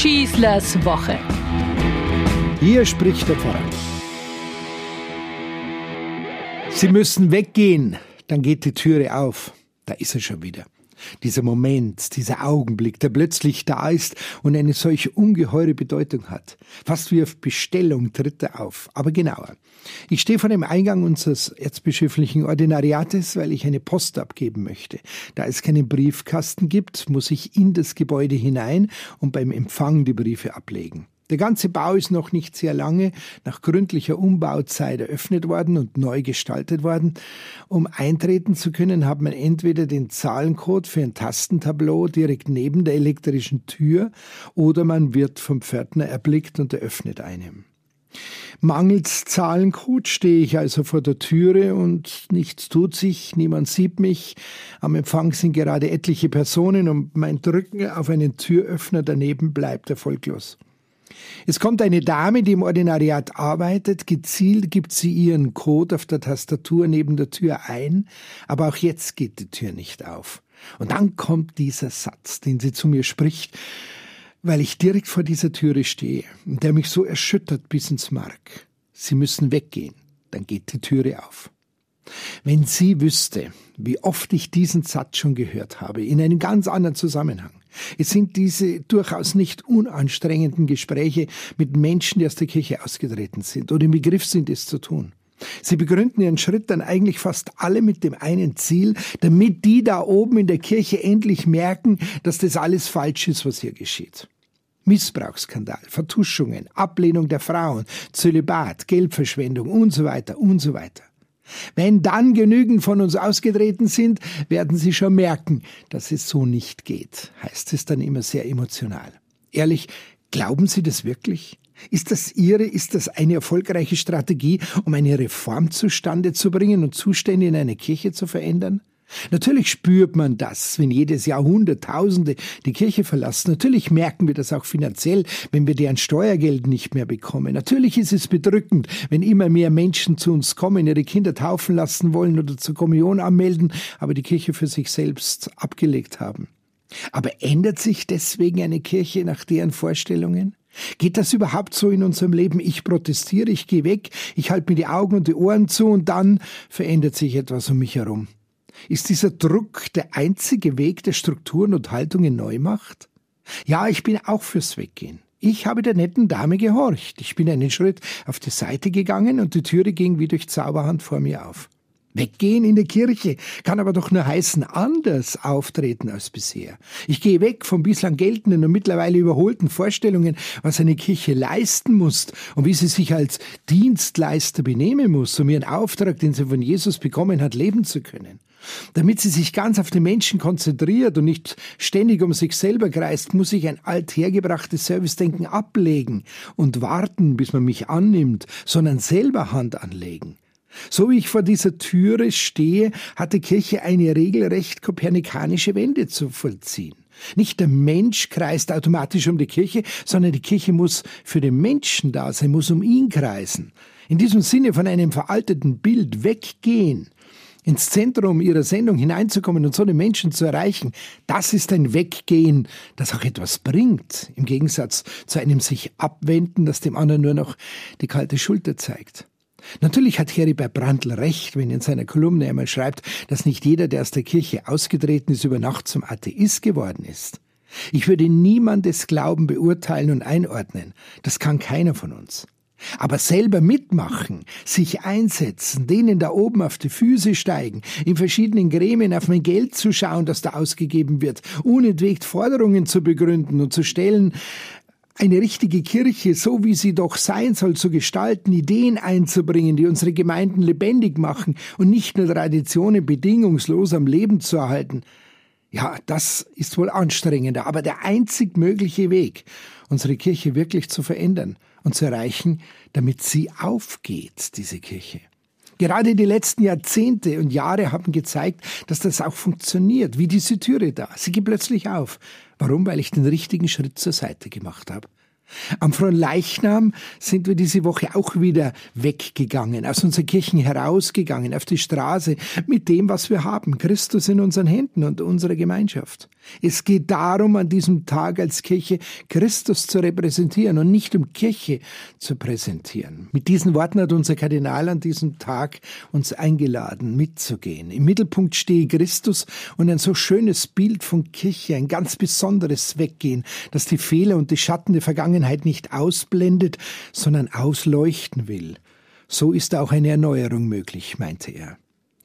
Schießlers Woche. Hier spricht der Pfarrer. Sie müssen weggehen, dann geht die Türe auf. Da ist er schon wieder. Dieser Moment, dieser Augenblick, der plötzlich da ist und eine solch ungeheure Bedeutung hat. Fast wie auf Bestellung tritt er auf. Aber genauer. Ich stehe vor dem Eingang unseres erzbischöflichen Ordinariates, weil ich eine Post abgeben möchte. Da es keinen Briefkasten gibt, muss ich in das Gebäude hinein und beim Empfang die Briefe ablegen. Der ganze Bau ist noch nicht sehr lange nach gründlicher Umbauzeit eröffnet worden und neu gestaltet worden. Um eintreten zu können, hat man entweder den Zahlencode für ein Tastentableau direkt neben der elektrischen Tür oder man wird vom Pförtner erblickt und eröffnet einem. Mangels Zahlencode stehe ich also vor der Türe und nichts tut sich, niemand sieht mich. Am Empfang sind gerade etliche Personen und mein Drücken auf einen Türöffner daneben bleibt erfolglos. Es kommt eine Dame, die im Ordinariat arbeitet, gezielt gibt sie ihren Code auf der Tastatur neben der Tür ein, aber auch jetzt geht die Tür nicht auf. Und dann kommt dieser Satz, den sie zu mir spricht, weil ich direkt vor dieser Türe stehe, der mich so erschüttert bis ins Mark. Sie müssen weggehen, dann geht die Türe auf. Wenn sie wüsste, wie oft ich diesen Satz schon gehört habe, in einem ganz anderen Zusammenhang. Es sind diese durchaus nicht unanstrengenden Gespräche mit Menschen, die aus der Kirche ausgetreten sind oder im Begriff sind, es zu tun. Sie begründen ihren Schritt dann eigentlich fast alle mit dem einen Ziel, damit die da oben in der Kirche endlich merken, dass das alles falsch ist, was hier geschieht. Missbrauchsskandal, Vertuschungen, Ablehnung der Frauen, Zölibat, Geldverschwendung und so weiter und so weiter. Wenn dann genügend von uns ausgetreten sind, werden Sie schon merken, dass es so nicht geht, heißt es dann immer sehr emotional. Ehrlich, glauben Sie das wirklich? Ist das Ihre, ist das eine erfolgreiche Strategie, um eine Reform zustande zu bringen und Zustände in einer Kirche zu verändern? Natürlich spürt man das, wenn jedes Jahr Hunderttausende die Kirche verlassen. Natürlich merken wir das auch finanziell, wenn wir deren Steuergeld nicht mehr bekommen. Natürlich ist es bedrückend, wenn immer mehr Menschen zu uns kommen, ihre Kinder taufen lassen wollen oder zur Kommunion anmelden, aber die Kirche für sich selbst abgelegt haben. Aber ändert sich deswegen eine Kirche nach deren Vorstellungen? Geht das überhaupt so in unserem Leben? Ich protestiere, ich gehe weg, ich halte mir die Augen und die Ohren zu und dann verändert sich etwas um mich herum. Ist dieser Druck der einzige Weg, der Strukturen und Haltungen neu macht? Ja, ich bin auch fürs Weggehen. Ich habe der netten Dame gehorcht. Ich bin einen Schritt auf die Seite gegangen und die Türe ging wie durch Zauberhand vor mir auf. Weggehen in der Kirche kann aber doch nur heißen, anders auftreten als bisher. Ich gehe weg von bislang geltenden und mittlerweile überholten Vorstellungen, was eine Kirche leisten muss und wie sie sich als Dienstleister benehmen muss, um ihren Auftrag, den sie von Jesus bekommen hat, leben zu können. Damit sie sich ganz auf den Menschen konzentriert und nicht ständig um sich selber kreist, muss ich ein althergebrachtes Servicedenken ablegen und warten, bis man mich annimmt, sondern selber Hand anlegen. So wie ich vor dieser Türe stehe, hat die Kirche eine regelrecht kopernikanische Wende zu vollziehen. Nicht der Mensch kreist automatisch um die Kirche, sondern die Kirche muss für den Menschen da sein, muss um ihn kreisen. In diesem Sinne von einem veralteten Bild weggehen, ins Zentrum ihrer Sendung hineinzukommen und so den Menschen zu erreichen, das ist ein Weggehen, das auch etwas bringt, im Gegensatz zu einem sich abwenden, das dem anderen nur noch die kalte Schulter zeigt. Natürlich hat Heribert Brandl recht, wenn er in seiner Kolumne einmal schreibt, dass nicht jeder, der aus der Kirche ausgetreten ist, über Nacht zum Atheist geworden ist. Ich würde niemandes Glauben beurteilen und einordnen. Das kann keiner von uns. Aber selber mitmachen, sich einsetzen, denen da oben auf die Füße steigen, in verschiedenen Gremien auf mein Geld zu schauen, das da ausgegeben wird, unentwegt Forderungen zu begründen und zu stellen, eine richtige Kirche, so wie sie doch sein soll, zu gestalten, Ideen einzubringen, die unsere Gemeinden lebendig machen und nicht nur Traditionen bedingungslos am Leben zu erhalten. Ja, das ist wohl anstrengender, aber der einzig mögliche Weg, unsere Kirche wirklich zu verändern und zu erreichen, damit sie aufgeht, diese Kirche. Gerade die letzten Jahrzehnte und Jahre haben gezeigt, dass das auch funktioniert, wie diese Türe da. Sie geht plötzlich auf. Warum? Weil ich den richtigen Schritt zur Seite gemacht habe. Am Fronleichnam sind wir diese Woche auch wieder weggegangen, aus unseren Kirchen herausgegangen, auf die Straße mit dem, was wir haben, Christus in unseren Händen und unserer Gemeinschaft. Es geht darum, an diesem Tag als Kirche Christus zu repräsentieren und nicht um Kirche zu präsentieren. Mit diesen Worten hat unser Kardinal an diesem Tag uns eingeladen, mitzugehen. Im Mittelpunkt stehe Christus und ein so schönes Bild von Kirche, ein ganz besonderes Weggehen, das die Fehler und die Schatten der Vergangenheit nicht ausblendet, sondern ausleuchten will. So ist auch eine Erneuerung möglich, meinte er.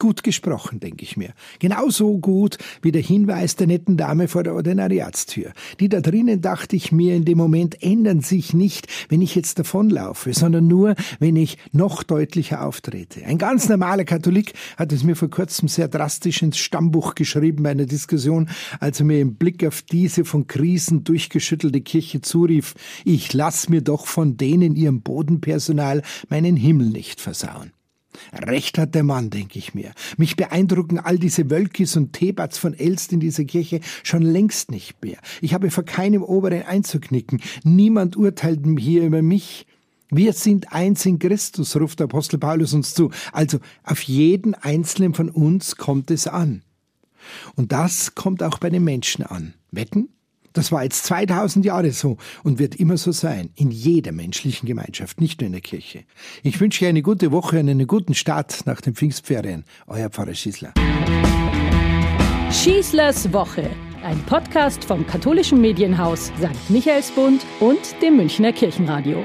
Gut gesprochen, denke ich mir. Genauso gut wie der Hinweis der netten Dame vor der Ordinariatstür. Die da drinnen, dachte ich mir, in dem Moment ändern sich nicht, wenn ich jetzt davonlaufe, sondern nur, wenn ich noch deutlicher auftrete. Ein ganz normaler Katholik hat es mir vor kurzem sehr drastisch ins Stammbuch geschrieben bei einer Diskussion, als er mir im Blick auf diese von Krisen durchgeschüttelte Kirche zurief, ich lass mir doch von denen ihrem Bodenpersonal meinen Himmel nicht versauen. Recht hat der Mann, denke ich mir. Mich beeindrucken all diese Wölkis und Thebats von Elst in dieser Kirche schon längst nicht mehr. Ich habe vor keinem Oberen einzuknicken. Niemand urteilt hier über mich. Wir sind eins in Christus, ruft der Apostel Paulus uns zu. Also auf jeden einzelnen von uns kommt es an. Und das kommt auch bei den Menschen an. Wetten? Das war jetzt 2000 Jahre so und wird immer so sein, in jeder menschlichen Gemeinschaft, nicht nur in der Kirche. Ich wünsche Ihnen eine gute Woche und einen guten Start nach den Pfingstferien. Euer Pfarrer Schießler. Schießlers Woche, ein Podcast vom katholischen Medienhaus St. Michaelsbund und dem Münchner Kirchenradio.